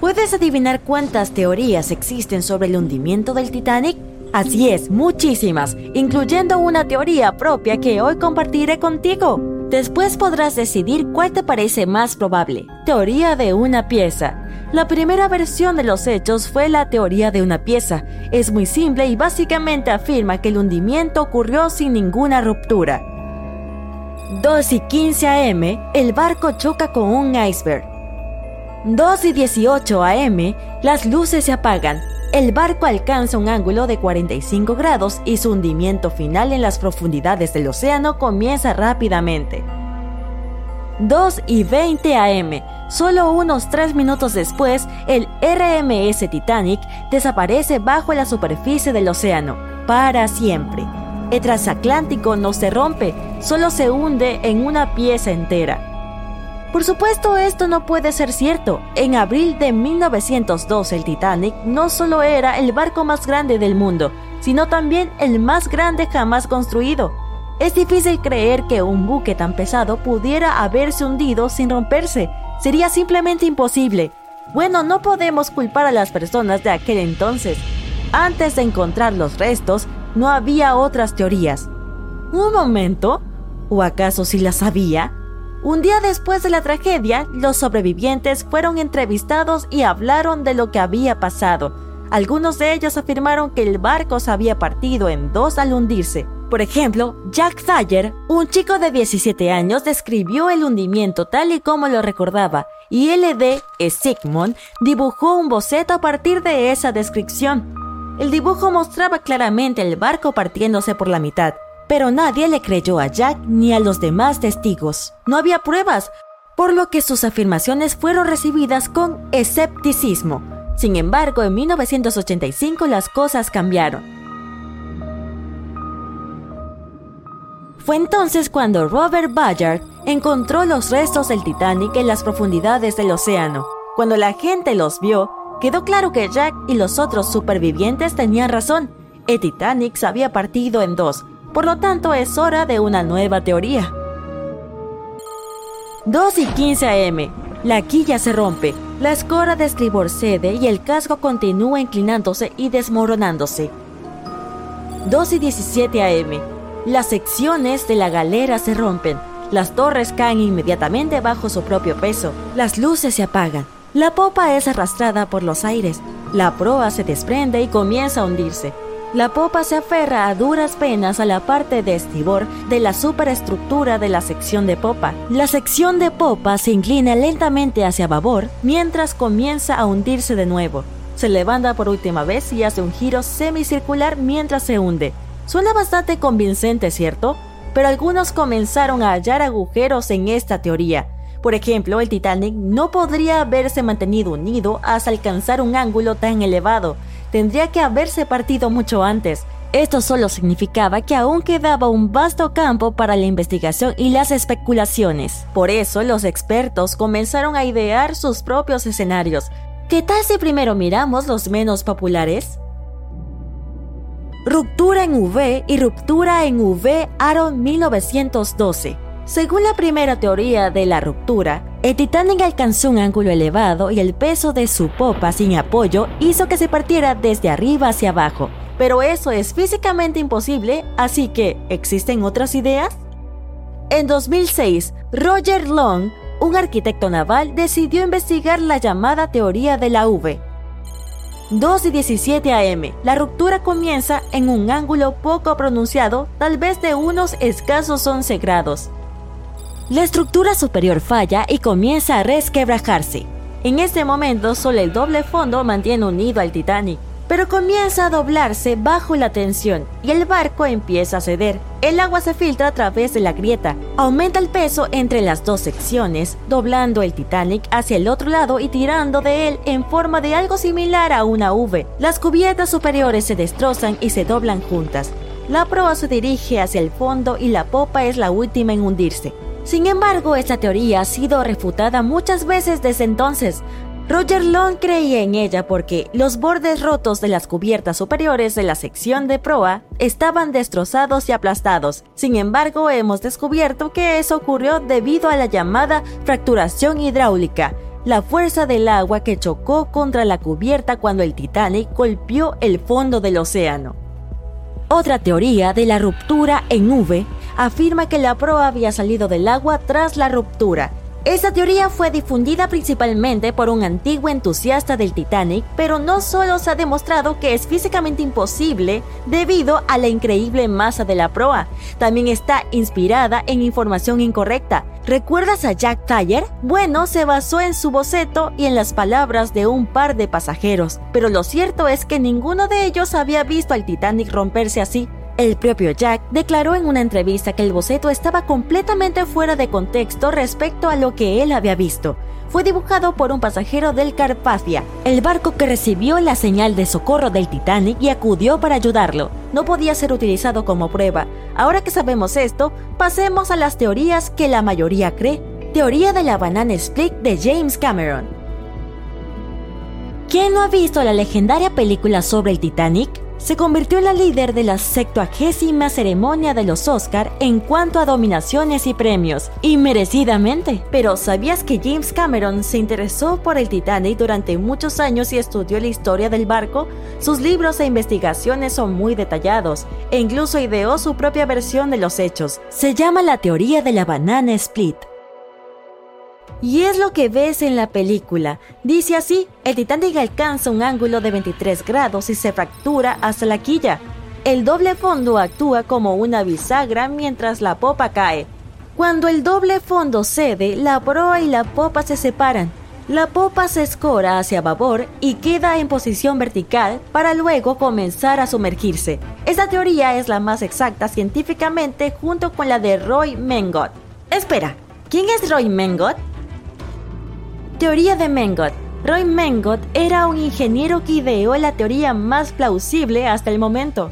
¿Puedes adivinar cuántas teorías existen sobre el hundimiento del Titanic? Así es, muchísimas, incluyendo una teoría propia que hoy compartiré contigo. Después podrás decidir cuál te parece más probable. Teoría de una pieza. La primera versión de los hechos fue la teoría de una pieza. Es muy simple y básicamente afirma que el hundimiento ocurrió sin ninguna ruptura. 2 y 15 am, el barco choca con un iceberg. 2 y 18 am, las luces se apagan. El barco alcanza un ángulo de 45 grados y su hundimiento final en las profundidades del océano comienza rápidamente. 2 y 20 am, solo unos 3 minutos después, el RMS Titanic desaparece bajo la superficie del océano, para siempre. El transatlántico no se rompe, solo se hunde en una pieza entera. Por supuesto, esto no puede ser cierto. En abril de 1902, el Titanic no solo era el barco más grande del mundo, sino también el más grande jamás construido. Es difícil creer que un buque tan pesado pudiera haberse hundido sin romperse. Sería simplemente imposible. Bueno, no podemos culpar a las personas de aquel entonces. Antes de encontrar los restos, no había otras teorías. ¿Un momento? ¿O acaso si las había? Un día después de la tragedia, los sobrevivientes fueron entrevistados y hablaron de lo que había pasado. Algunos de ellos afirmaron que el barco se había partido en dos al hundirse. Por ejemplo, Jack Thayer, un chico de 17 años, describió el hundimiento tal y como lo recordaba, y LD Sigmund dibujó un boceto a partir de esa descripción. El dibujo mostraba claramente el barco partiéndose por la mitad, pero nadie le creyó a Jack ni a los demás testigos. No había pruebas, por lo que sus afirmaciones fueron recibidas con escepticismo. Sin embargo, en 1985 las cosas cambiaron. Fue entonces cuando Robert Ballard encontró los restos del Titanic en las profundidades del océano. Cuando la gente los vio, quedó claro que Jack y los otros supervivientes tenían razón. El Titanic se había partido en dos, por lo tanto, es hora de una nueva teoría. 2 y 15 am. La quilla se rompe, la escora de estribor cede y el casco continúa inclinándose y desmoronándose. 2 y 17 am. Las secciones de la galera se rompen. Las torres caen inmediatamente bajo su propio peso. Las luces se apagan. La popa es arrastrada por los aires. La proa se desprende y comienza a hundirse. La popa se aferra a duras penas a la parte de estibor de la superestructura de la sección de popa. La sección de popa se inclina lentamente hacia babor mientras comienza a hundirse de nuevo. Se levanta por última vez y hace un giro semicircular mientras se hunde. Suena bastante convincente, ¿cierto? Pero algunos comenzaron a hallar agujeros en esta teoría. Por ejemplo, el Titanic no podría haberse mantenido unido hasta alcanzar un ángulo tan elevado, tendría que haberse partido mucho antes. Esto solo significaba que aún quedaba un vasto campo para la investigación y las especulaciones. Por eso los expertos comenzaron a idear sus propios escenarios. ¿Qué tal si primero miramos los menos populares? Ruptura en V y ruptura en V Aaron 1912. Según la primera teoría de la ruptura, el Titanic alcanzó un ángulo elevado y el peso de su popa sin apoyo hizo que se partiera desde arriba hacia abajo. Pero eso es físicamente imposible, así que, ¿existen otras ideas? En 2006, Roger Long, un arquitecto naval, decidió investigar la llamada teoría de la V. 2 y 17 am. La ruptura comienza en un ángulo poco pronunciado, tal vez de unos escasos 11 grados. La estructura superior falla y comienza a resquebrajarse. En este momento, solo el doble fondo mantiene unido al Titanic. pero comienza a doblarse bajo la tensión y el barco empieza a ceder. El agua se filtra a través de la grieta, aumenta el peso entre las dos secciones, doblando el Titanic hacia el otro lado y tirando de él en forma de algo similar a una V. Las cubiertas superiores se destrozan y se doblan juntas. La proa se dirige hacia el fondo y la popa es la última en hundirse. Sin embargo, esta teoría ha sido refutada muchas veces desde entonces, Roger Long creía en ella porque los bordes rotos de las cubiertas superiores de la sección de proa estaban destrozados y aplastados. Sin embargo, hemos descubierto que eso ocurrió debido a la llamada fracturación hidráulica, la fuerza del agua que chocó contra la cubierta cuando el Titanic golpeó el fondo del océano. Otra teoría de la ruptura en V afirma que la proa había salido del agua tras la ruptura esta teoría fue difundida principalmente por un antiguo entusiasta del Titanic, pero no solo se ha demostrado que es físicamente imposible debido a la increíble masa de la proa, también está inspirada en información incorrecta. ¿Recuerdas a Jack Thayer? Bueno, se basó en su boceto y en las palabras de un par de pasajeros, pero lo cierto es que ninguno de ellos había visto al Titanic romperse así. El propio Jack declaró en una entrevista que el boceto estaba completamente fuera de contexto respecto a lo que él había visto. Fue dibujado por un pasajero del Carpathia, el barco que recibió la señal de socorro del Titanic y acudió para ayudarlo. No podía ser utilizado como prueba. Ahora que sabemos esto, pasemos a las teorías que la mayoría cree. Teoría de la banana split de James Cameron. ¿Quién no ha visto la legendaria película sobre el Titanic? Se convirtió en la líder de la 70 ceremonia de los Oscar en cuanto a dominaciones y premios, y merecidamente. Pero ¿sabías que James Cameron se interesó por el Titanic durante muchos años y estudió la historia del barco? Sus libros e investigaciones son muy detallados, e incluso ideó su propia versión de los hechos. Se llama la teoría de la banana split. Y es lo que ves en la película. Dice así, el Titanic alcanza un ángulo de 23 grados y se fractura hasta la quilla. El doble fondo actúa como una bisagra mientras la popa cae. Cuando el doble fondo cede, la proa y la popa se separan. La popa se escora hacia babor y queda en posición vertical para luego comenzar a sumergirse. Esta teoría es la más exacta científicamente junto con la de Roy Mengot. Espera, ¿quién es Roy Mengot? Teoría de Mengot. Roy Mengot era un ingeniero que ideó la teoría más plausible hasta el momento.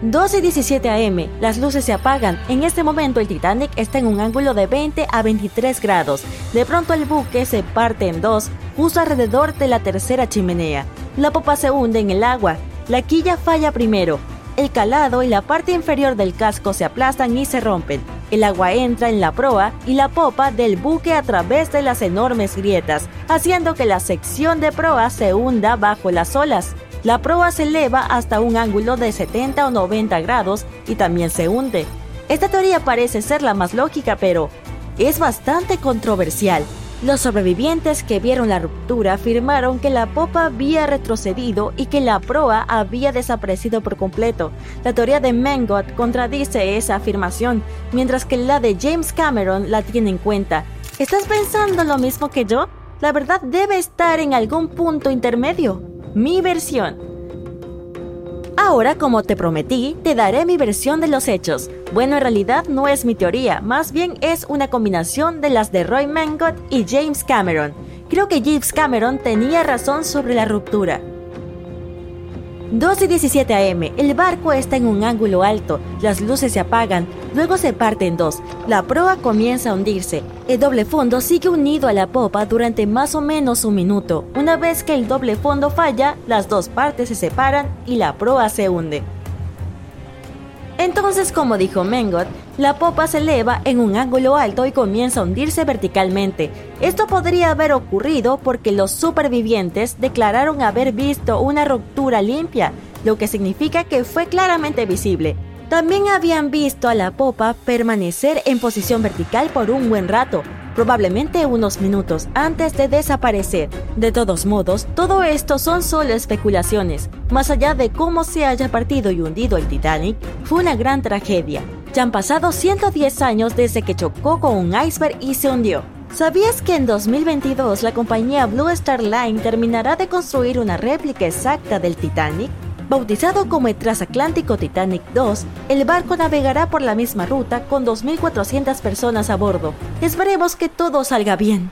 12 y 17 am, las luces se apagan. En este momento el Titanic está en un ángulo de 20 a 23 grados. De pronto el buque se parte en dos, justo alrededor de la tercera chimenea. La popa se hunde en el agua. La quilla falla primero. El calado y la parte inferior del casco se aplastan y se rompen. El agua entra en la proa y la popa del buque a través de las enormes grietas, haciendo que la sección de proa se hunda bajo las olas. La proa se eleva hasta un ángulo de 70 o 90 grados y también se hunde. Esta teoría parece ser la más lógica, pero es bastante controversial. Los sobrevivientes que vieron la ruptura afirmaron que la popa había retrocedido y que la proa había desaparecido por completo. La teoría de Mengot contradice esa afirmación, mientras que la de James Cameron la tiene en cuenta. ¿Estás pensando lo mismo que yo? La verdad debe estar en algún punto intermedio. Mi versión. Ahora, como te prometí, te daré mi versión de los hechos. Bueno, en realidad no es mi teoría, más bien es una combinación de las de Roy Mangot y James Cameron. Creo que James Cameron tenía razón sobre la ruptura. 2 y 17 am, el barco está en un ángulo alto, las luces se apagan, luego se parte en dos, la proa comienza a hundirse, el doble fondo sigue unido a la popa durante más o menos un minuto. Una vez que el doble fondo falla, las dos partes se separan y la proa se hunde. Entonces, como dijo Mengot, la popa se eleva en un ángulo alto y comienza a hundirse verticalmente. Esto podría haber ocurrido porque los supervivientes declararon haber visto una ruptura limpia, lo que significa que fue claramente visible. También habían visto a la popa permanecer en posición vertical por un buen rato, probablemente unos minutos antes de desaparecer. De todos modos, todo esto son solo especulaciones. Más allá de cómo se haya partido y hundido el Titanic, fue una gran tragedia. Ya han pasado 110 años desde que chocó con un iceberg y se hundió. ¿Sabías que en 2022 la compañía Blue Star Line terminará de construir una réplica exacta del Titanic? Bautizado como el Transatlántico Titanic 2, el barco navegará por la misma ruta con 2.400 personas a bordo. Esperemos que todo salga bien.